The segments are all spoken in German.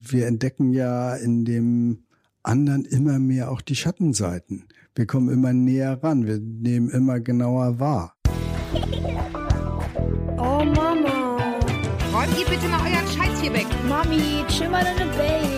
Wir entdecken ja in dem anderen immer mehr auch die Schattenseiten. Wir kommen immer näher ran, wir nehmen immer genauer wahr. Oh Mama. Räumt ihr bitte mal euren Scheiß hier weg. Mami, chill mal deine Base.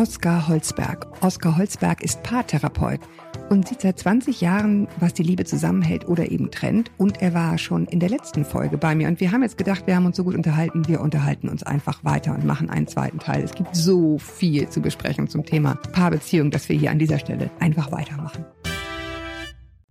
Oskar Holzberg. Oskar Holzberg ist Paartherapeut und sieht seit 20 Jahren, was die Liebe zusammenhält oder eben trennt. Und er war schon in der letzten Folge bei mir. Und wir haben jetzt gedacht, wir haben uns so gut unterhalten, wir unterhalten uns einfach weiter und machen einen zweiten Teil. Es gibt so viel zu besprechen zum Thema Paarbeziehung, dass wir hier an dieser Stelle einfach weitermachen.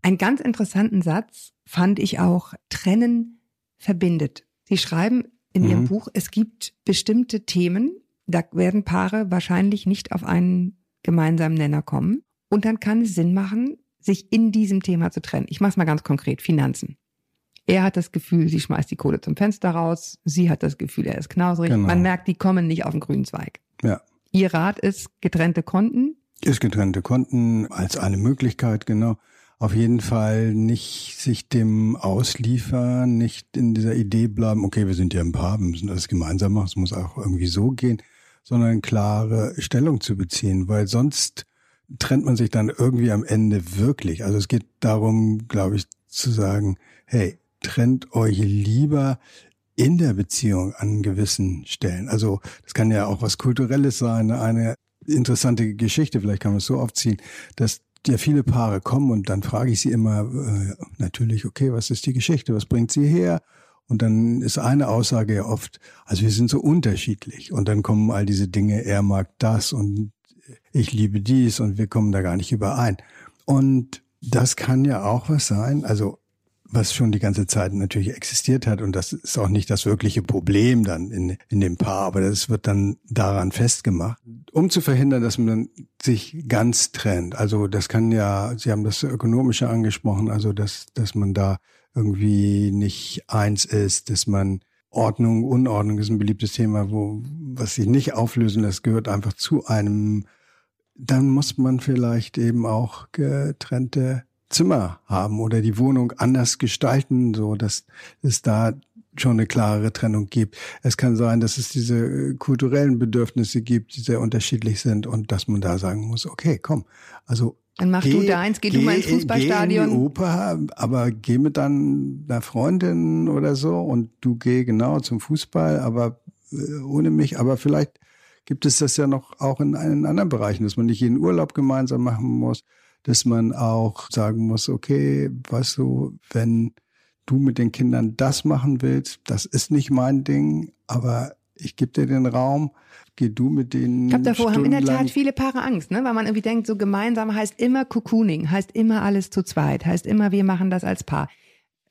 Einen ganz interessanten Satz fand ich auch, Trennen verbindet. Sie schreiben in Ihrem Mhm. Buch, es gibt bestimmte Themen, da werden Paare wahrscheinlich nicht auf einen gemeinsamen Nenner kommen. Und dann kann es Sinn machen, sich in diesem Thema zu trennen. Ich mache es mal ganz konkret, Finanzen. Er hat das Gefühl, sie schmeißt die Kohle zum Fenster raus. Sie hat das Gefühl, er ist knausrig. Genau. Man merkt, die kommen nicht auf den grünen Zweig. Ja. Ihr Rat ist getrennte Konten. Ist getrennte Konten als eine Möglichkeit, genau. Auf jeden Fall nicht sich dem ausliefern, nicht in dieser Idee bleiben, okay, wir sind ja ein Paar, wir müssen alles gemeinsam machen, es muss auch irgendwie so gehen, sondern klare Stellung zu beziehen, weil sonst trennt man sich dann irgendwie am Ende wirklich. Also es geht darum, glaube ich, zu sagen, hey, trennt euch lieber in der Beziehung an gewissen Stellen. Also das kann ja auch was Kulturelles sein, eine interessante Geschichte, vielleicht kann man es so aufziehen, dass ja viele Paare kommen und dann frage ich sie immer äh, natürlich, okay, was ist die Geschichte, was bringt sie her? Und dann ist eine Aussage ja oft, also wir sind so unterschiedlich und dann kommen all diese Dinge, er mag das und ich liebe dies und wir kommen da gar nicht überein. Und das kann ja auch was sein, also was schon die ganze Zeit natürlich existiert hat und das ist auch nicht das wirkliche Problem dann in, in dem Paar, aber das wird dann daran festgemacht, um zu verhindern, dass man sich ganz trennt. Also das kann ja, Sie haben das Ökonomische angesprochen, also dass, dass man da irgendwie nicht eins ist, dass man Ordnung, Unordnung ist ein beliebtes Thema, wo, was sich nicht auflösen lässt, gehört einfach zu einem, dann muss man vielleicht eben auch getrennte Zimmer haben oder die Wohnung anders gestalten, so dass es da schon eine klarere Trennung gibt. Es kann sein, dass es diese kulturellen Bedürfnisse gibt, die sehr unterschiedlich sind und dass man da sagen muss, okay, komm, also Dann mach du deins, geh du mal ins Geh in Fußballstadion. die Oper, aber geh mit dann einer Freundin oder so und du geh genau zum Fußball, aber äh, ohne mich. Aber vielleicht gibt es das ja noch auch in, in anderen Bereichen, dass man nicht jeden Urlaub gemeinsam machen muss, dass man auch sagen muss, okay, weißt du, wenn du mit den Kindern das machen willst, das ist nicht mein Ding, aber ich gebe dir den Raum, geh du mit denen. Ich glaube, davor haben in der Tat viele Paare Angst, ne? weil man irgendwie denkt, so gemeinsam heißt immer Cocooning, heißt immer alles zu zweit, heißt immer, wir machen das als Paar.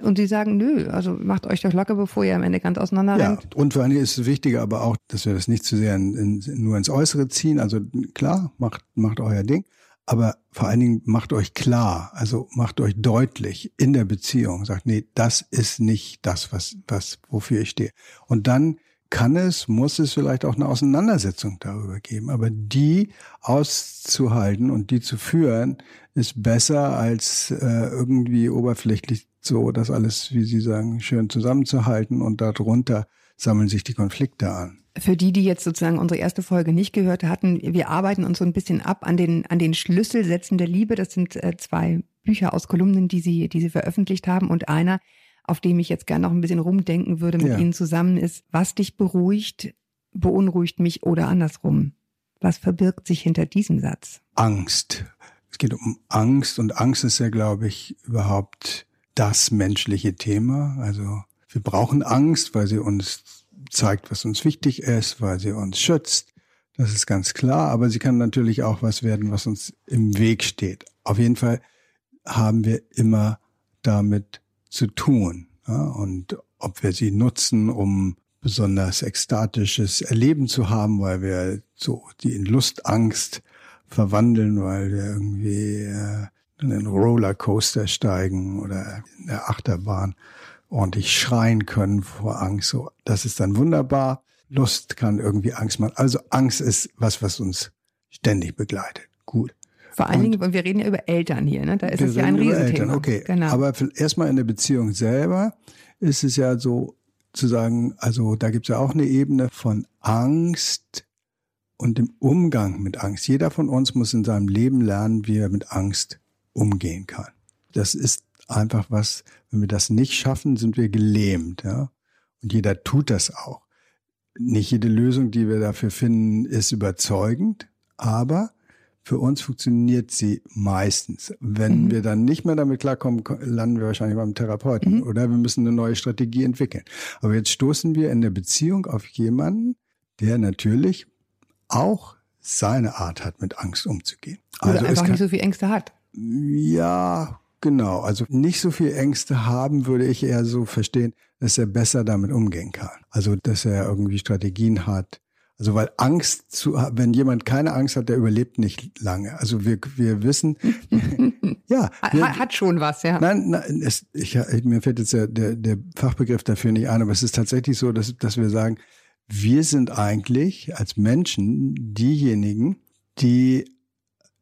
Und sie sagen, nö, also macht euch doch locker, bevor ihr am Ende ganz auseinander Ja, rennt. und vor allen Dingen ist es wichtiger aber auch, dass wir das nicht zu sehr in, in, nur ins Äußere ziehen. Also klar, macht, macht euer Ding, aber vor allen Dingen macht euch klar, also macht euch deutlich in der Beziehung, sagt, nee, das ist nicht das, was, was, wofür ich stehe. Und dann kann es, muss es vielleicht auch eine Auseinandersetzung darüber geben. Aber die auszuhalten und die zu führen, ist besser als äh, irgendwie oberflächlich so das alles, wie Sie sagen, schön zusammenzuhalten und darunter sammeln sich die Konflikte an. Für die, die jetzt sozusagen unsere erste Folge nicht gehört hatten, wir arbeiten uns so ein bisschen ab an den, an den Schlüsselsätzen der Liebe. Das sind äh, zwei Bücher aus Kolumnen, die sie, die sie veröffentlicht haben und einer, auf dem ich jetzt gerne noch ein bisschen rumdenken würde mit Ja. Ihnen zusammen ist, was dich beruhigt, beunruhigt mich oder andersrum. Was verbirgt sich hinter diesem Satz? Angst. Es geht um Angst und Angst ist ja, glaube ich, überhaupt das menschliche Thema. Also wir brauchen Angst, weil sie uns zeigt, was uns wichtig ist, weil sie uns schützt. Das ist ganz klar, aber sie kann natürlich auch was werden, was uns im Weg steht. Auf jeden Fall haben wir immer damit zu tun. Ja? Und ob wir sie nutzen, um besonders ekstatisches Erleben zu haben, weil wir so die in Lustangst verwandeln, weil wir irgendwie äh, in einen Rollercoaster steigen oder in der Achterbahn ordentlich schreien können vor Angst. So, das ist dann wunderbar. Lust kann irgendwie Angst machen. Also Angst ist was, was uns ständig begleitet. Gut. Vor allen Dingen, wir reden ja über Eltern hier, ne? Da ist es ja ein Riesenthema. Eltern, okay. Genau. Aber erstmal in der Beziehung selber ist es ja so zu sagen, also da gibt es ja auch eine Ebene von Angst und dem Umgang mit Angst. Jeder von uns muss in seinem Leben lernen, wie er mit Angst umgehen kann. Das ist einfach was, wenn wir das nicht schaffen, sind wir gelähmt, ja. Und jeder tut das auch. Nicht jede Lösung, die wir dafür finden, ist überzeugend, aber für uns funktioniert sie meistens. Wenn Mhm. wir dann nicht mehr damit klarkommen, ko- landen wir wahrscheinlich beim Therapeuten Mhm. oder wir müssen eine neue Strategie entwickeln. Aber jetzt stoßen wir in der Beziehung auf jemanden, der natürlich auch seine Art hat, mit Angst umzugehen. Oder Also einfach kann, nicht so viel Ängste hat. ja, genau. Also nicht so viel Ängste haben, würde ich eher so verstehen, dass er besser damit umgehen kann. Also, dass er irgendwie Strategien hat. Also, weil Angst zu, wenn jemand keine Angst hat, der überlebt nicht lange. Also, wir, wir wissen, ja. Wir, Ha- Hat schon was, ja. Nein, nein es, ich, mir fällt jetzt der, der, der Fachbegriff dafür nicht ein, aber es ist tatsächlich so, dass, dass wir sagen, wir sind eigentlich als Menschen diejenigen, die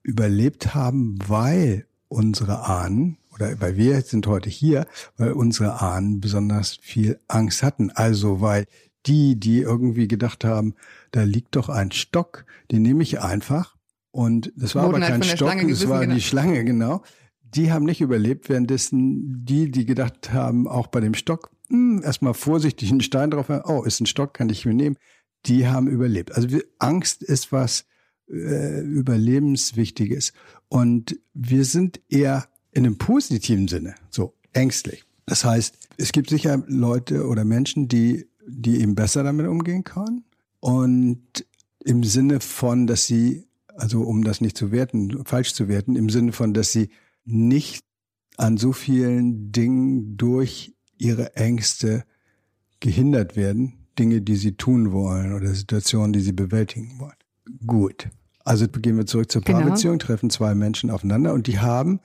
überlebt haben, weil unsere Ahnen, oder weil wir sind heute hier, weil unsere Ahnen besonders viel Angst hatten. Also weil die, die irgendwie gedacht haben, da liegt doch ein Stock, den nehme ich einfach. Und das war Wurden aber kein Stock, Schlange gebissen, war genau. die Schlange, genau. Die haben nicht überlebt, währenddessen die, die gedacht haben, auch bei dem Stock, hm, erstmal vorsichtig einen Stein drauf, oh, ist ein Stock, kann ich mir nehmen, die haben überlebt. Also Angst ist was äh, Überlebenswichtiges. Und wir sind eher in einem positiven Sinne so ängstlich. Das heißt, es gibt sicher Leute oder Menschen, die, die eben besser damit umgehen können. Und im Sinne von, dass sie, also um das nicht zu werten, falsch zu werten, im Sinne von, dass sie nicht an so vielen Dingen durch ihre Ängste gehindert werden, Dinge, die sie tun wollen oder Situationen, die sie bewältigen wollen. Gut. Also gehen wir zurück zur Genau. Paarbeziehung, treffen zwei Menschen aufeinander und die haben,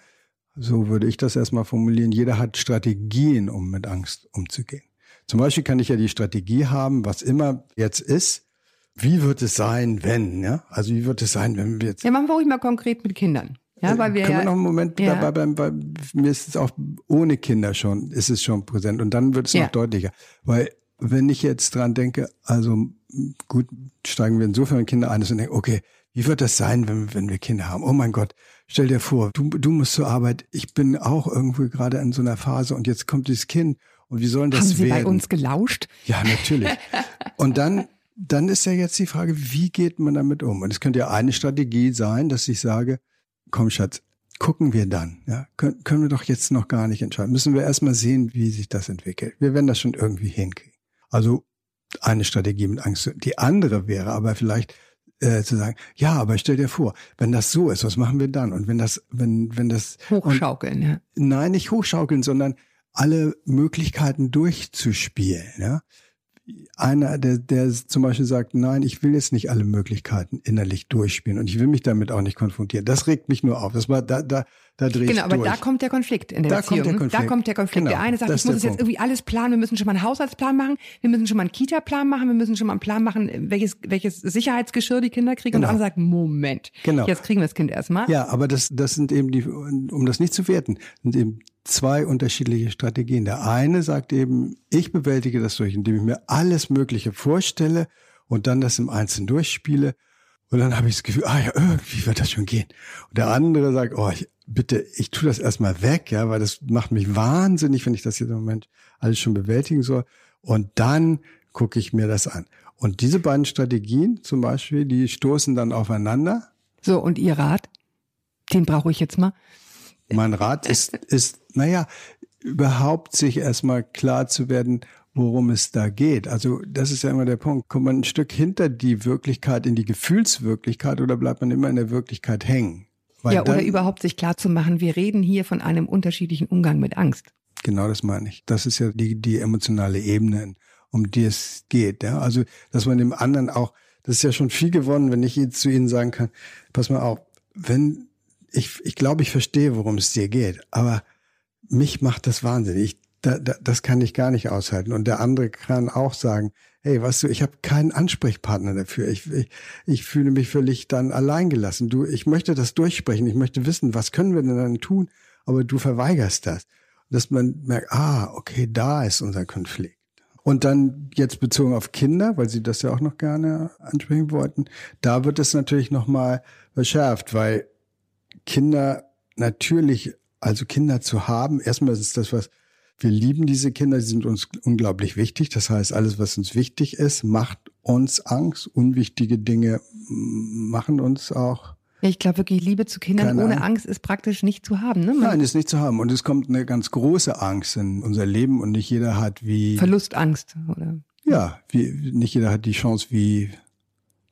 so würde ich das erstmal formulieren, jeder hat Strategien, um mit Angst umzugehen. Zum Beispiel kann ich ja die Strategie haben, was immer jetzt ist, wie wird es sein, wenn, ja? Also wie wird es sein, wenn wir jetzt Ja, machen wir ruhig mal konkret mit Kindern. Ja, weil wir Äh, Können wir ja, noch einen Moment Ja. dabei bleiben, weil mir ist es auch ohne Kinder schon, ist es schon präsent und dann wird es Ja. noch deutlicher. Weil wenn ich jetzt dran denke, also gut, steigen wir insofern Kinder ein und denken, okay, wie wird das sein, wenn, wenn wir Kinder haben? Oh mein Gott, stell dir vor, du, du musst zur Arbeit, ich bin auch irgendwie gerade in so einer Phase und jetzt kommt dieses Kind und wie soll das haben Sie werden? bei uns gelauscht? Ja, natürlich. Und dann, dann ist ja jetzt die Frage, wie geht man damit um? Und es könnte ja eine Strategie sein, dass ich sage, komm Schatz, gucken wir dann. Ja, können, können wir doch jetzt noch gar nicht entscheiden. Müssen wir erstmal sehen, wie sich das entwickelt. Wir werden das schon irgendwie hinkriegen. Also eine Strategie mit Angst. Die andere wäre aber vielleicht äh, zu sagen, ja, aber stell dir vor, wenn das so ist, was machen wir dann? Und wenn das, wenn, wenn das und, Hochschaukeln, ja. Nein, nicht hochschaukeln, sondern alle Möglichkeiten durchzuspielen. Ja? Einer, der, der zum Beispiel sagt, nein, ich will jetzt nicht alle Möglichkeiten innerlich durchspielen und ich will mich damit auch nicht konfrontieren. Das regt mich nur auf. Das war da, da, da drehe Genau, ich aber durch. da kommt der Konflikt in der Da Beziehung. kommt der? Konflikt. Da kommt der Konflikt. Genau, Der eine sagt, ich muss jetzt Punkt. irgendwie alles planen. Wir müssen schon mal einen Haushaltsplan machen. Wir müssen schon mal einen Kita-Plan machen. Wir müssen schon mal einen Plan machen, welches, welches Sicherheitsgeschirr die Kinder kriegen. Und Genau. der andere sagt, Moment, Genau. jetzt kriegen wir das Kind erstmal. Ja, aber das, das sind eben die, um das nicht zu werten, sind eben zwei unterschiedliche Strategien. Der eine sagt eben, ich bewältige das durch, indem ich mir alles Mögliche vorstelle und dann das im Einzelnen durchspiele. Und dann habe ich das Gefühl, ah ja, irgendwie wird das schon gehen. Und der andere sagt, oh, ich, bitte, ich tue das erstmal weg, ja, weil das macht mich wahnsinnig, wenn ich das jetzt im Moment alles schon bewältigen soll. Und dann gucke ich mir das an. Und diese beiden Strategien zum Beispiel, die stoßen dann aufeinander. So, und Ihr Rat? Den brauche ich jetzt mal. Mein Rat ist, ist, naja, überhaupt sich erstmal klar zu werden, worum es da geht. Also das ist ja immer der Punkt. Kommt man ein Stück hinter die Wirklichkeit, in die Gefühlswirklichkeit oder bleibt man immer in der Wirklichkeit hängen? Weil ja, oder dann- überhaupt sich klar zu machen, wir reden hier von einem unterschiedlichen Umgang mit Angst. Genau das meine ich. Das ist ja die, die emotionale Ebene, um die es geht. Ja? Also, dass man dem anderen auch, das ist ja schon viel gewonnen, wenn ich jetzt zu Ihnen sagen kann, pass mal auf, wenn, ich, ich glaube, ich verstehe, worum es dir geht, aber mich macht das wahnsinnig. Ich da, da, das kann ich gar nicht aushalten. Und der andere kann auch sagen, hey, weißt du, ich habe keinen Ansprechpartner dafür. Ich, ich, ich fühle mich völlig dann alleingelassen. Du, ich möchte das durchsprechen. Ich möchte wissen, was können wir denn dann tun? Aber du verweigerst das. Dass man merkt, ah, okay, da ist unser Konflikt. Und dann jetzt bezogen auf Kinder, weil Sie das ja auch noch gerne ansprechen wollten, da wird es natürlich nochmal verschärft, weil Kinder natürlich, also Kinder zu haben, erstmal ist das was, wir lieben diese Kinder, sie sind uns unglaublich wichtig. Das heißt, alles, was uns wichtig ist, macht uns Angst. Unwichtige Dinge machen uns auch. Ja, ich glaube wirklich, Liebe zu Kindern Keine ohne Angst. Angst ist praktisch nicht zu haben. Ne? Man Nein, ist nicht zu haben. Und es kommt eine ganz große Angst in unser Leben und nicht jeder hat wie, Verlustangst, oder? ja, wie, nicht jeder hat die Chance wie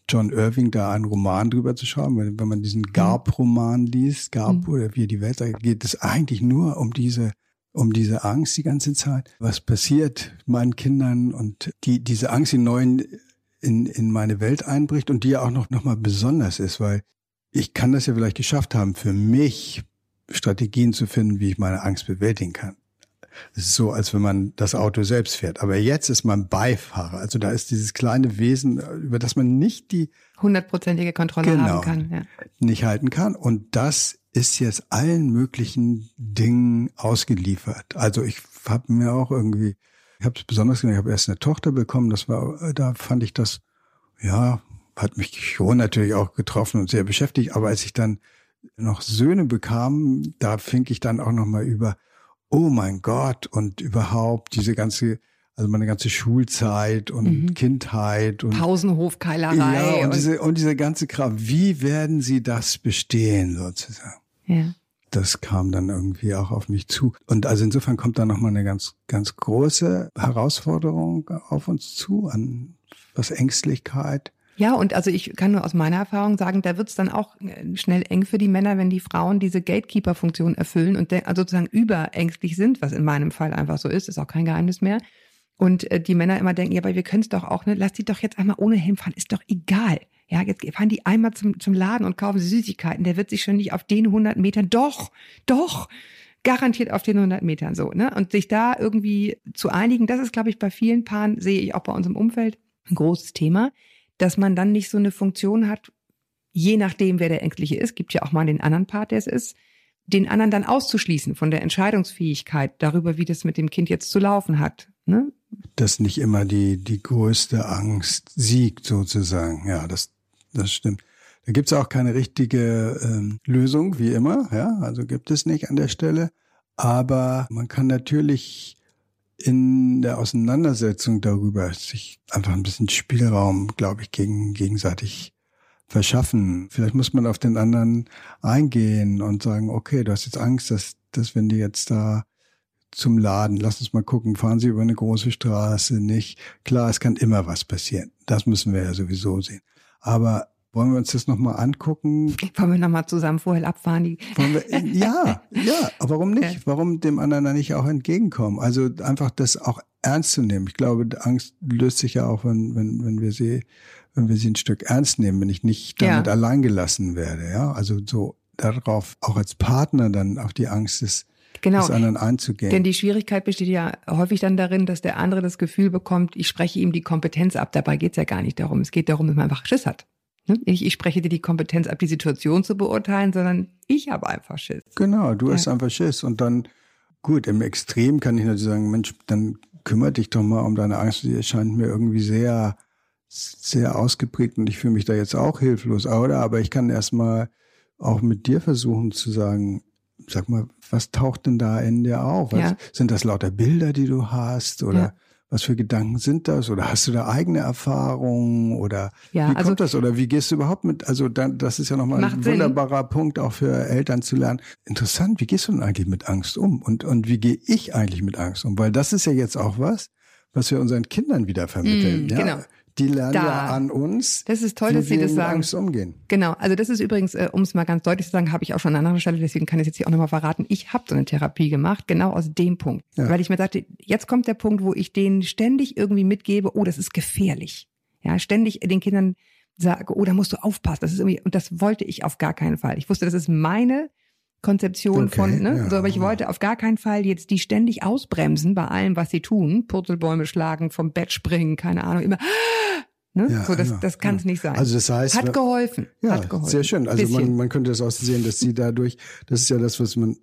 John Irving da einen Roman drüber zu schreiben. Wenn, wenn man diesen Garp-Roman liest, Garp Mhm. oder wie die Welt sagt, geht es eigentlich nur um diese um diese Angst die ganze Zeit. Was passiert meinen Kindern und die, diese Angst, die neuen in, in meine Welt einbricht und die ja auch noch, noch mal besonders ist, weil ich kann das ja vielleicht geschafft haben, für mich Strategien zu finden, wie ich meine Angst bewältigen kann. Es ist so, als wenn man das Auto selbst fährt. Aber jetzt ist man Beifahrer. Also da ist dieses kleine Wesen, über das man nicht die Hundertprozentige Kontrolle Genau. haben kann. Ja. nicht halten kann. Und das ist jetzt allen möglichen Dingen ausgeliefert. Also ich habe mir auch irgendwie, ich habe es besonders gesehen, ich habe erst eine Tochter bekommen, das war, da fand ich das, ja, hat mich schon natürlich auch getroffen und sehr beschäftigt. Aber als ich dann noch Söhne bekam, da fing ich dann auch noch mal über, oh mein Gott, und überhaupt diese ganze, also meine ganze Schulzeit und Mhm. Kindheit und Pausenhofkeilerei. ja, und, und, diese, und diese ganze Kram. Wie werden sie das bestehen, sozusagen? ja. Das kam dann irgendwie auch auf mich zu. Und also insofern kommt da nochmal eine ganz, ganz große Herausforderung auf uns zu, an was Ängstlichkeit. Ja, und also ich kann nur aus meiner Erfahrung sagen, da wird's dann auch äh, schnell eng für die Männer, wenn die Frauen diese Gatekeeper-Funktion erfüllen und also sozusagen überängstlich sind, was in meinem Fall einfach so ist, ist auch kein Geheimnis mehr. Und äh, die Männer immer denken, ja, aber wir können es doch auch, ne, lass die doch jetzt einmal ohne Helm fahren, ist doch egal. Ja, jetzt fahren die einmal zum, zum Laden und kaufen Süßigkeiten, der wird sich schon nicht auf den 100 Metern, doch, doch, garantiert auf den 100 Metern so, ne? Und sich da irgendwie zu einigen, das ist, glaube ich, bei vielen Paaren, sehe ich auch bei uns im Umfeld, ein großes Thema, dass man dann nicht so eine Funktion hat, je nachdem, wer der Ängstliche ist, gibt ja auch mal den anderen Part, der es ist, den anderen dann auszuschließen von der Entscheidungsfähigkeit darüber, wie das mit dem Kind jetzt zu laufen hat. Ne? Dass nicht immer die, die größte Angst siegt, sozusagen. Ja, das, das stimmt. Da gibt's auch keine richtige ähm, Lösung, wie immer. Ja, also gibt es nicht an der Stelle. Aber man kann natürlich in der Auseinandersetzung darüber sich einfach ein bisschen Spielraum, glaube ich, gegen, gegenseitig verschaffen. Vielleicht muss man auf den anderen eingehen und sagen, okay, du hast jetzt Angst, dass, dass wenn die jetzt da zum Laden, lass uns mal gucken, fahren Sie über eine große Straße, nicht? Klar, es kann immer was passieren. Das müssen wir ja sowieso sehen. Aber wollen wir uns das nochmal angucken? Wollen wir nochmal zusammen vorher abfahren? Die, wir, ja, ja, aber warum nicht? Warum dem anderen da nicht auch entgegenkommen? Also einfach das auch ernst zu nehmen. Ich glaube, die Angst löst sich ja auch, wenn, wenn, wenn wir sie, wenn wir sie ein Stück ernst nehmen, wenn ich nicht damit Ja. allein gelassen werde. Ja, also so darauf auch als Partner dann auf die Angst des, genau. des anderen einzugehen. Denn die Schwierigkeit besteht ja häufig dann darin, dass der andere das Gefühl bekommt, ich spreche ihm die Kompetenz ab. Dabei geht's ja gar nicht darum. Es geht darum, dass man einfach Schiss hat. Ne? Ich, ich spreche dir die Kompetenz ab, die Situation zu beurteilen, sondern ich habe einfach Schiss. Genau, du Ja. hast einfach Schiss. Und dann, gut, im Extrem kann ich natürlich sagen, Mensch, dann kümmere dich doch mal um deine Angst. Die erscheint mir irgendwie sehr, sehr ausgeprägt und ich fühle mich da jetzt auch hilflos, oder? Aber ich kann erstmal auch mit dir versuchen zu sagen, sag mal, was taucht denn da in dir auf? Was, Ja. Sind das lauter Bilder, die du hast? Oder Ja. was für Gedanken sind das? Oder hast du da eigene Erfahrungen? Oder Ja, wie also- kommt das? Oder wie gehst du überhaupt mit? Also dann, das ist ja nochmal ein Sinn. wunderbarer Punkt auch für Eltern zu lernen. Interessant, wie gehst du denn eigentlich mit Angst um? Und, und wie gehe ich eigentlich mit Angst um? Weil das ist ja jetzt auch was, was wir unseren Kindern wieder vermitteln. Mm, ja? genau. Die lernen Da. ja an uns, Das ist toll, dass Sie das sagen. Angst umgehen. Genau, also das ist übrigens, äh, um es mal ganz deutlich zu sagen, habe ich auch schon an anderer Stelle, deswegen kann ich es jetzt hier auch nochmal verraten, ich habe so eine Therapie gemacht, genau aus dem Punkt. Ja. Weil ich mir dachte, jetzt kommt der Punkt, wo ich denen ständig irgendwie mitgebe, oh, das ist gefährlich. Ja, ständig den Kindern sage, oh, da musst du aufpassen. Das ist irgendwie, und das wollte ich auf gar keinen Fall. Ich wusste, das ist meine Konzeption Okay, von, ne? ja. so, aber ich wollte auf gar keinen Fall jetzt die ständig ausbremsen bei allem, was sie tun. Purzelbäume schlagen, vom Bett springen, keine Ahnung, immer. Ne? Ja, so, das, ja, das kann es ja. nicht sein. Also das heißt, hat geholfen. Ja, hat geholfen. sehr schön. Also Bisschen. man, man könnte das auch sehen, dass sie dadurch, das ist ja das, was man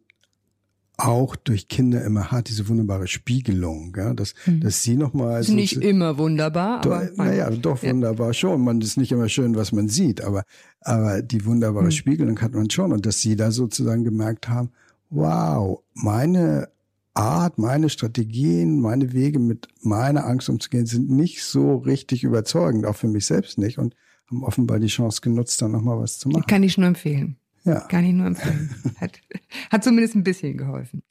auch durch Kinder immer hat, diese wunderbare Spiegelung, ja, dass, dass sie nochmal ist nicht immer wunderbar, Doch, aber naja, doch Ja. wunderbar schon. Man ist nicht immer schön, was man sieht, aber, aber die wunderbare Hm. Spiegelung hat man schon. Und dass sie da sozusagen gemerkt haben, wow, meine Art, meine Strategien, meine Wege mit meiner Angst umzugehen, sind nicht so richtig überzeugend, auch für mich selbst nicht. Und haben offenbar die Chance genutzt, da nochmal was zu machen. kann ich nur empfehlen. Ja. Kann ich nur empfehlen. Hat, hat zumindest ein bisschen geholfen.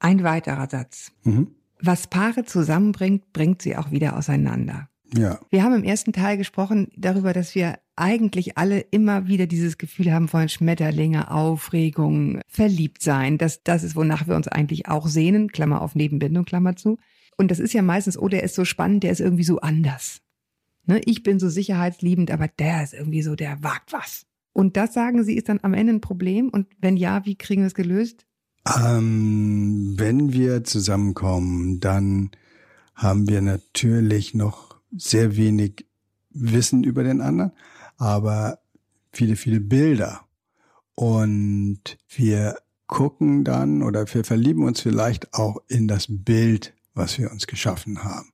Ein weiterer Satz. Mhm. Was Paare zusammenbringt, bringt sie auch wieder auseinander. Ja. Wir haben im ersten Teil gesprochen darüber, dass wir eigentlich alle immer wieder dieses Gefühl haben wollen, Schmetterlinge, Aufregung, verliebt sein. Das, das ist, wonach wir uns eigentlich auch sehnen. Klammer auf Nebenbindung, Klammer zu. Und das ist ja meistens, oh, der ist so spannend, der ist irgendwie so anders. Ne? Ich bin so sicherheitsliebend, aber der ist irgendwie so, der wagt was. Und das, sagen Sie, ist dann am Ende ein Problem? Und wenn ja, wie kriegen wir es gelöst? Ähm, wenn wir zusammenkommen, dann haben wir natürlich noch sehr wenig Wissen über den anderen, aber viele, viele Bilder. Und wir gucken dann oder wir verlieben uns vielleicht auch in das Bild, was wir uns geschaffen haben.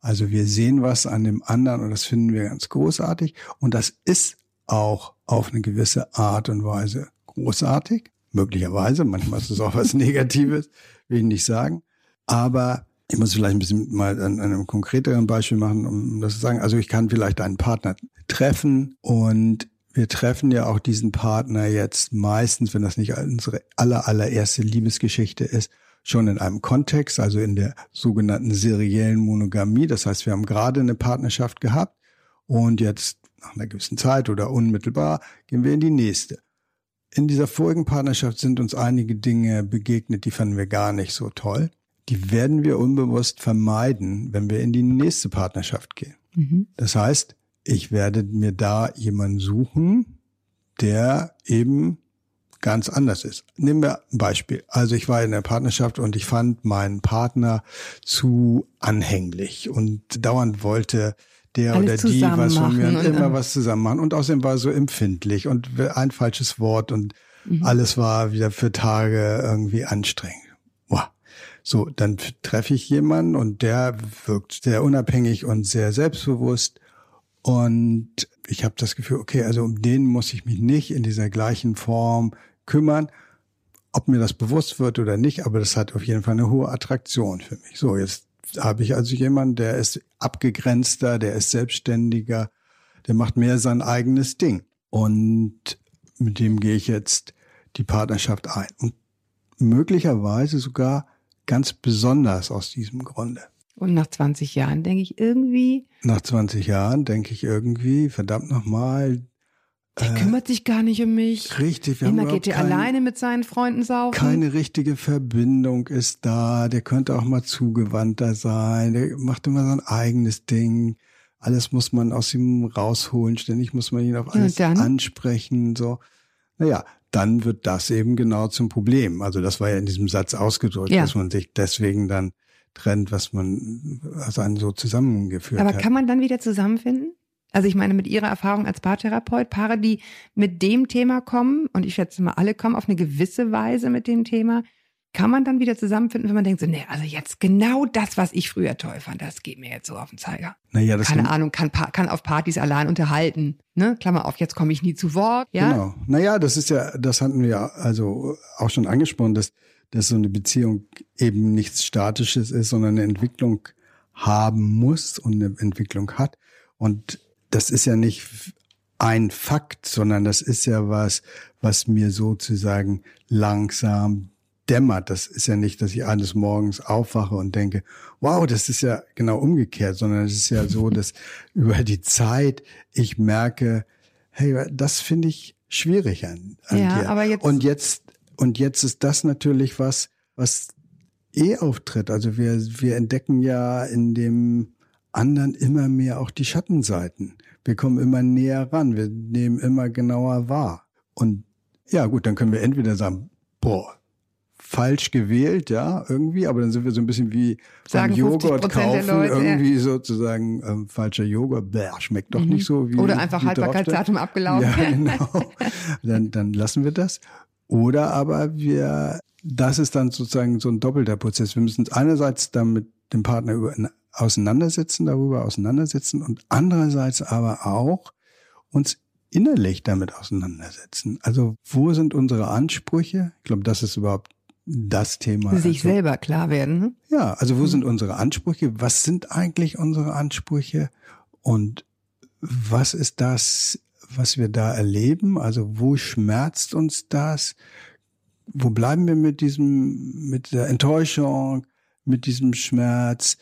Also wir sehen was an dem anderen und das finden wir ganz großartig. Und das ist auch auf eine gewisse Art und Weise großartig. Möglicherweise, manchmal ist es auch was Negatives, will ich nicht sagen. Aber ich muss vielleicht ein bisschen mal an, einem konkreteren Beispiel machen, um das zu sagen. Also ich kann vielleicht einen Partner treffen und wir treffen ja auch diesen Partner jetzt meistens, wenn das nicht unsere aller, allererste Liebesgeschichte ist, schon in einem Kontext, also in der sogenannten seriellen Monogamie. Das heißt, wir haben gerade eine Partnerschaft gehabt und jetzt nach einer gewissen Zeit oder unmittelbar gehen wir in die nächste. In dieser vorigen Partnerschaft sind uns einige Dinge begegnet, die fanden wir gar nicht so toll. Die werden wir unbewusst vermeiden, wenn wir in die nächste Partnerschaft gehen. Mhm. Das heißt, ich werde mir da jemanden suchen, der eben ganz anders ist. Nehmen wir ein Beispiel. Also ich war in der Partnerschaft und ich fand meinen Partner zu anhänglich und dauernd wollte der Alles oder die was von mir und immer was zusammen machen. Und außerdem war er so empfindlich und ein falsches Wort und Mhm. alles war wieder für Tage irgendwie anstrengend. Wow. So, dann treffe ich jemanden und der wirkt sehr unabhängig und sehr selbstbewusst. Und ich habe das Gefühl, okay, also um den muss ich mich nicht in dieser gleichen Form kümmern, ob mir das bewusst wird oder nicht, aber das hat auf jeden Fall eine hohe Attraktion für mich. So, jetzt habe ich also jemanden, der ist abgegrenzter, der ist selbstständiger, der macht mehr sein eigenes Ding. Und mit dem gehe ich jetzt die Partnerschaft ein. Und möglicherweise sogar ganz besonders aus diesem Grunde. Und nach 20 Jahren denke ich irgendwie, Nach 20 Jahren denke ich irgendwie, verdammt nochmal, der kümmert sich gar nicht um mich. richtig, wir haben Immer überhaupt geht er alleine mit seinen Freunden saufen. keine richtige Verbindung ist da, der könnte auch mal zugewandter sein, der macht immer sein eigenes Ding. Alles muss man aus ihm rausholen, ständig muss man ihn auf alles ansprechen, so. Naja, dann wird das eben genau zum Problem. Also das war ja in diesem Satz ausgedrückt, Ja. dass man sich deswegen dann trennt, was man, was einen so zusammengeführt Aber hat. kann man dann wieder zusammenfinden? Also ich meine, mit Ihrer Erfahrung als Paartherapeut, Paare, die mit dem Thema kommen, und ich schätze mal, alle kommen auf eine gewisse Weise mit dem Thema, kann man dann wieder zusammenfinden, wenn man denkt, so, nee, also jetzt genau das, was ich früher toll fand, das geht mir jetzt so auf den Zeiger. naja, das Keine Ahnung, kann, kann auf Partys allein unterhalten. Ne? Klammer auf, jetzt komme ich nie zu Wort. Ja, Genau. Naja, das ist ja, das hatten wir ja also auch schon angesprochen, dass, dass so eine Beziehung eben nichts Statisches ist, sondern eine Entwicklung haben muss und eine Entwicklung hat. Und das ist ja nicht ein Fakt, sondern das ist ja was, was mir sozusagen langsam dämmert. Das ist ja nicht, dass ich eines Morgens aufwache und denke, wow, das ist ja genau umgekehrt, sondern es ist ja so, dass über die Zeit ich merke, hey, das finde ich schwierig an, an Ja, dir. aber jetzt- und jetzt und jetzt ist das natürlich was, was eh auftritt. Also wir wir entdecken ja in dem anderen immer mehr auch die Schattenseiten. Wir kommen immer näher ran, wir nehmen immer genauer wahr. Und ja, gut, dann können wir entweder sagen, boah, falsch gewählt, ja, irgendwie, aber dann sind wir so ein bisschen wie Sagen beim Joghurt 50% der kaufen, Leute, ja. irgendwie sozusagen ähm, falscher Joghurt, bäh, schmeckt doch nicht so wie Mhm. Oder einfach Haltbarkeitsdatum abgelaufen. Ja, genau. dann, dann lassen wir das. Oder aber wir, das ist dann sozusagen so ein doppelter Prozess. Wir müssen uns einerseits dann mit dem Partner über, auseinandersetzen, darüber auseinandersetzen und andererseits aber auch uns innerlich damit auseinandersetzen. Also wo sind unsere Ansprüche? Ich glaube, das ist überhaupt das Thema. Sich also, selber klar werden. Ne? ja, also wo sind unsere Ansprüche? Was sind eigentlich unsere Ansprüche? Und was ist das, was wir da erleben? Also wo schmerzt uns das? Wo bleiben wir mit diesem, mit der Enttäuschung, mit diesem Schmerz?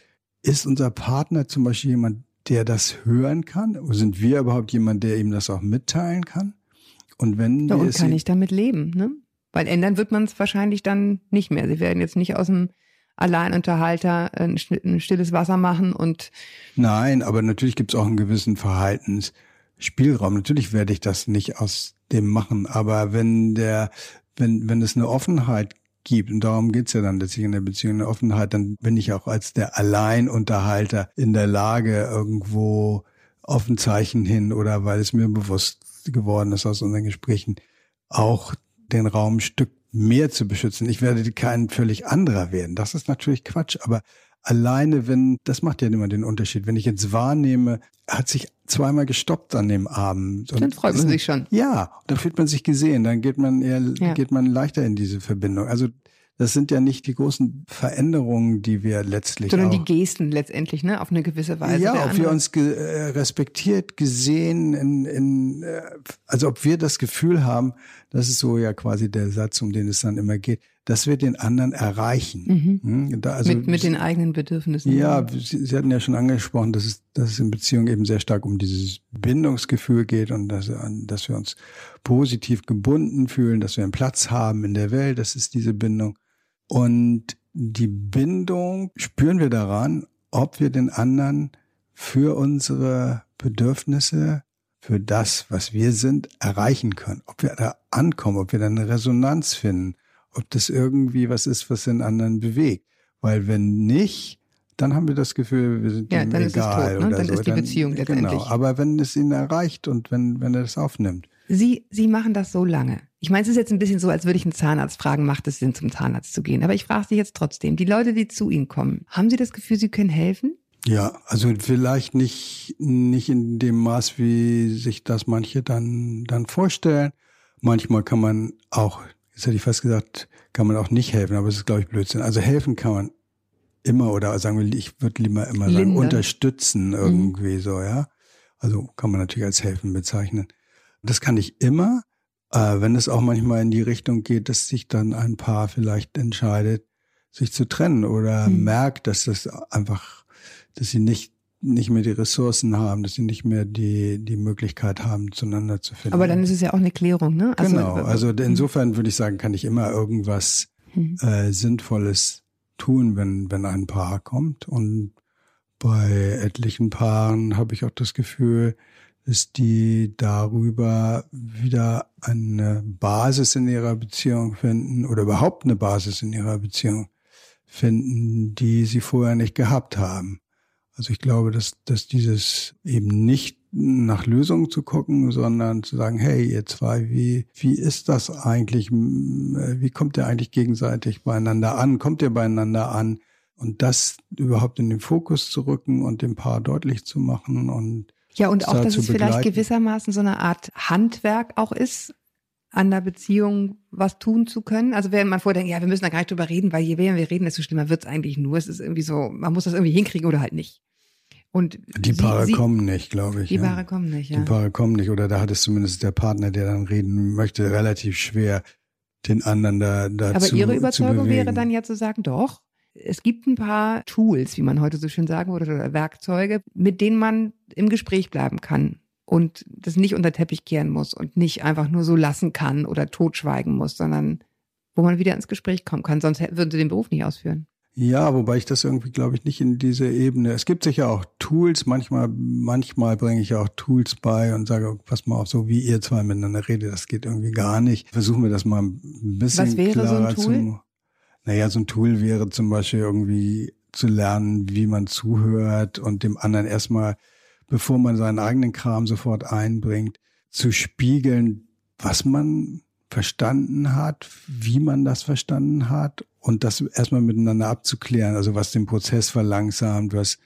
Ist unser Partner zum Beispiel jemand, der das hören kann? Oder sind wir überhaupt jemand, der ihm das auch mitteilen kann? Und wenn Ja, und kann ich damit leben, ne? Weil ändern wird man es wahrscheinlich dann nicht mehr. Sie werden jetzt nicht aus dem Alleinunterhalter ein, schn- ein stilles Wasser machen und Nein, aber natürlich gibt es auch einen gewissen Verhaltensspielraum. Natürlich werde ich das nicht aus dem machen, aber wenn der, wenn, wenn es eine Offenheit gibt, und darum geht's ja dann letztlich in der Beziehung, eine Offenheit, dann bin ich auch als der Alleinunterhalter in der Lage, irgendwo auf ein Zeichen hin oder weil es mir bewusst geworden ist aus unseren Gesprächen, auch den Raum ein Stück mehr zu beschützen. Ich werde kein völlig anderer werden. Das ist natürlich Quatsch, aber alleine, wenn, das macht ja immer den Unterschied. Wenn ich jetzt wahrnehme, hat sich zweimal gestoppt an dem Abend. Und dann freut man sich schon. Ja, dann fühlt man sich gesehen, dann geht man eher, Ja. geht man leichter in diese Verbindung. Also, das sind ja nicht die großen Veränderungen, die wir letztlich Sondern die Gesten letztendlich, ne? Auf eine gewisse Weise. ja, ob wir uns ge äh, respektiert, gesehen, in, in, äh, also ob wir das Gefühl haben, das ist so ja quasi der Satz, um den es dann immer geht, dass wir den anderen erreichen. Hm? Da, also, mit, mit den eigenen Bedürfnissen. ja, Sie, Sie hatten ja schon angesprochen, dass es, dass es in Beziehungen eben sehr stark um dieses Bindungsgefühl geht und dass, dass wir uns positiv gebunden fühlen, dass wir einen Platz haben in der Welt. Das ist diese Bindung. Und die Bindung spüren wir daran, ob wir den anderen für unsere Bedürfnisse, für das, was wir sind, erreichen können. Ob wir da ankommen, ob wir da eine Resonanz finden, ob das irgendwie was ist, was den anderen bewegt. Weil wenn nicht, dann haben wir das Gefühl, wir sind Ja, ihm dann ist es egal tot, ne? oder Dann so. ist die Beziehung Genau. letztendlich. Aber wenn es ihn erreicht und wenn, wenn er das aufnimmt. Sie, Sie machen das so lange. Ich meine, es ist jetzt ein bisschen so, als würde ich einen Zahnarzt fragen, macht es Sinn, zum Zahnarzt zu gehen? Aber ich frage Sie jetzt trotzdem, die Leute, die zu Ihnen kommen, haben Sie das Gefühl, Sie können helfen? Ja, also vielleicht nicht, nicht in dem Maß, wie sich das manche dann, dann vorstellen. Manchmal kann man auch, jetzt hätte ich fast gesagt, kann man auch nicht helfen, aber es ist, glaube ich, Blödsinn. Also helfen kann man immer oder sagen wir, ich würde lieber immer sagen, Lindern. unterstützen irgendwie so, ja. Also kann man natürlich als helfen bezeichnen. Das kann ich immer, äh, wenn es auch manchmal in die Richtung geht, dass sich dann ein Paar vielleicht entscheidet, sich zu trennen oder Mhm. merkt, dass das einfach, dass sie nicht nicht mehr die Ressourcen haben, dass sie nicht mehr die die Möglichkeit haben, zueinander zu finden. Aber dann ist es ja auch eine Klärung, ne? genau. Also mhm. insofern würde ich sagen, kann ich immer irgendwas Mhm. äh, Sinnvolles tun, wenn wenn ein Paar kommt. Und bei etlichen Paaren habe ich auch das Gefühl, dass die darüber wieder eine Basis in ihrer Beziehung finden oder überhaupt eine Basis in ihrer Beziehung finden, die sie vorher nicht gehabt haben. Also ich glaube, dass, dass dieses eben nicht nach Lösungen zu gucken, sondern zu sagen, hey, ihr zwei, wie, wie ist das eigentlich? Äh, Wie kommt ihr eigentlich gegenseitig beieinander an? Kommt ihr beieinander an? Und das überhaupt in den Fokus zu rücken und dem Paar deutlich zu machen und Ja, und auch, da dass es vielleicht begleiten. gewissermaßen so eine Art Handwerk auch ist, an der Beziehung was tun zu können. Also während man vorher denkt, ja, wir müssen da gar nicht drüber reden, weil je mehr wir reden, desto schlimmer wird's eigentlich nur. Es ist irgendwie so, man muss das irgendwie hinkriegen oder halt nicht. Und die Paare Sie, kommen nicht, glaube ich. Die ja. Paare kommen nicht, ja. Die Paare kommen nicht. Oder da hat es zumindest der Partner, der dann reden möchte, relativ schwer, den anderen da dazu Aber Ihre Überzeugung wäre dann ja zu sagen, doch, es gibt ein paar Tools, wie man heute so schön sagen würde, oder Werkzeuge, mit denen man im Gespräch bleiben kann und das nicht unter Teppich kehren muss und nicht einfach nur so lassen kann oder totschweigen muss, sondern wo man wieder ins Gespräch kommen kann. Sonst würden Sie den Beruf nicht ausführen. Ja, wobei ich das irgendwie, glaube ich, nicht in diese Ebene. Es gibt sicher auch Tools. Manchmal, manchmal bringe ich auch Tools bei und sage, pass mal auf, so wie ihr zwei miteinander redet, das geht irgendwie gar nicht. Versuchen wir das mal ein bisschen Was wäre so klarer ein Tool? zu. Naja, so ein Tool wäre zum Beispiel irgendwie zu lernen, wie man zuhört und dem anderen erstmal, bevor man seinen eigenen Kram sofort einbringt, zu spiegeln, was man verstanden hat, wie man das verstanden hat und das erstmal miteinander abzuklären, also was den Prozess verlangsamt, was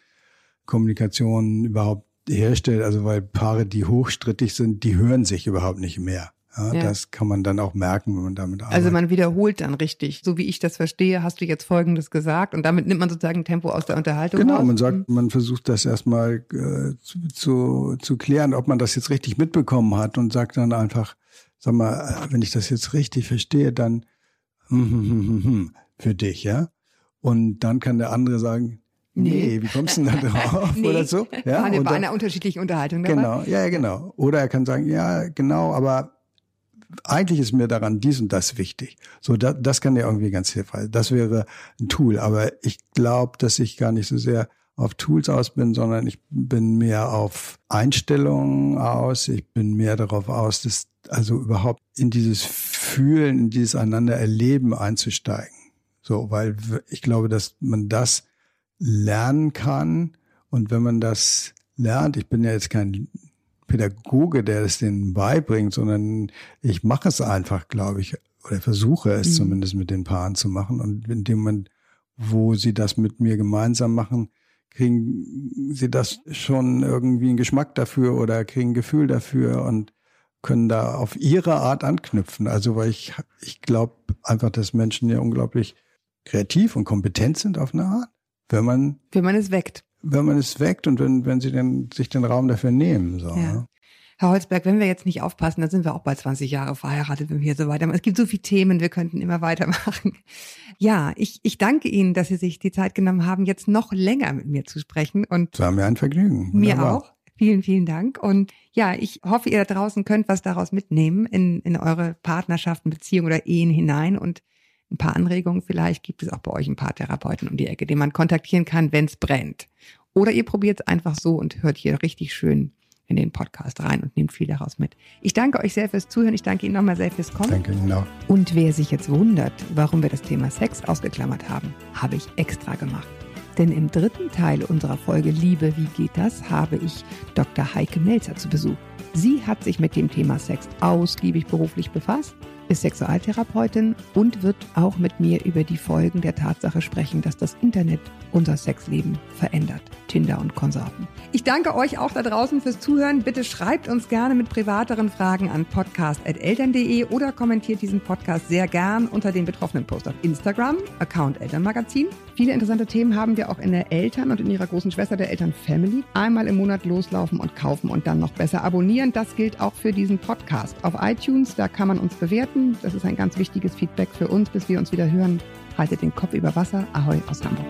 Kommunikation überhaupt herstellt, also weil Paare, die hochstrittig sind, die hören sich überhaupt nicht mehr. Ja, Ja. Das kann man dann auch merken, wenn man damit arbeitet. Also man wiederholt dann richtig. So wie ich das verstehe, hast du jetzt Folgendes gesagt und damit nimmt man sozusagen Tempo aus der Unterhaltung Genau, raus. man sagt, man versucht das erstmal äh, zu, zu, klären, ob man das jetzt richtig mitbekommen hat und sagt dann einfach, sag mal, wenn ich das jetzt richtig verstehe, dann hm, hm, hm, hm, hm, für dich, ja. Und dann kann der andere sagen, nee, Nee. wie kommst du denn da drauf Nee, oder so? Ja, war und bei einer unterschiedlichen Unterhaltung dabei. genau, ja, ja, genau. Oder er kann sagen, ja, genau, aber eigentlich ist mir daran dies und das wichtig. So, da, das kann ja irgendwie ganz hilfreich. Das wäre ein Tool. Aber ich glaube, dass ich gar nicht so sehr auf Tools aus bin, sondern ich bin mehr auf Einstellungen aus. Ich bin mehr darauf aus, dass also überhaupt in dieses Fühlen, in dieses einander erleben einzusteigen. So, weil ich glaube, dass man das lernen kann. Und wenn man das lernt, ich bin ja jetzt kein Pädagoge, der es denen beibringt, sondern ich mache es einfach, glaube ich, oder versuche es Mhm. zumindest mit den Paaren zu machen. Und in dem Moment, wo sie das mit mir gemeinsam machen, kriegen sie das schon irgendwie einen Geschmack dafür oder kriegen ein Gefühl dafür und können da auf ihre Art anknüpfen. Also weil ich, ich glaube einfach, dass Menschen ja unglaublich kreativ und kompetent sind auf eine Art, wenn man Wenn man es weckt. Wenn man es weckt und wenn, wenn sie dann sich den Raum dafür nehmen. So, Ja. ne? Herr Holzberg, wenn wir jetzt nicht aufpassen, dann sind wir auch bald 20 Jahre verheiratet, wenn wir hier so weitermachen. Es gibt so viele Themen, wir könnten immer weitermachen. Ja, ich, ich danke Ihnen, dass Sie sich die Zeit genommen haben, jetzt noch länger mit mir zu sprechen und Es war mir ein Vergnügen. mir Wunderbar. auch. Vielen, vielen Dank. Und ja, ich hoffe, ihr da draußen könnt was daraus mitnehmen in, in eure Partnerschaften, Beziehungen oder Ehen hinein und ein paar Anregungen. Vielleicht gibt es auch bei euch ein paar Therapeuten um die Ecke, den man kontaktieren kann, wenn es brennt. Oder ihr probiert es einfach so und hört hier richtig schön in den Podcast rein und nehmt viel daraus mit. Ich danke euch sehr fürs Zuhören. Ich danke Ihnen nochmal sehr fürs Kommen. Danke Ihnen auch. Und wer sich jetzt wundert, warum wir das Thema Sex ausgeklammert haben, habe ich extra gemacht. Denn im dritten Teil unserer Folge Liebe, wie geht das, habe ich Dr. Heike Melzer zu Besuch. Sie hat sich mit dem Thema Sex ausgiebig beruflich befasst, ist Sexualtherapeutin und wird auch mit mir über die Folgen der Tatsache sprechen, dass das Internet unser Sexleben verändert. Tinder und Konsorten. Ich danke euch auch da draußen fürs Zuhören. Bitte schreibt uns gerne mit privateren Fragen an podcast.eltern.de oder kommentiert diesen Podcast sehr gern unter dem betroffenen Post auf Instagram, Account Elternmagazin. Viele interessante Themen haben wir auch in der Eltern und in ihrer großen Schwester der Eltern Family. Einmal im Monat loslaufen und kaufen und dann noch besser abonnieren. Das gilt auch für diesen Podcast. Auf iTunes, da kann man uns bewerten. Das ist ein ganz wichtiges Feedback für uns, bis wir uns wieder hören. Haltet den Kopf über Wasser. Ahoi aus Hamburg.